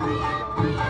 Música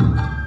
you.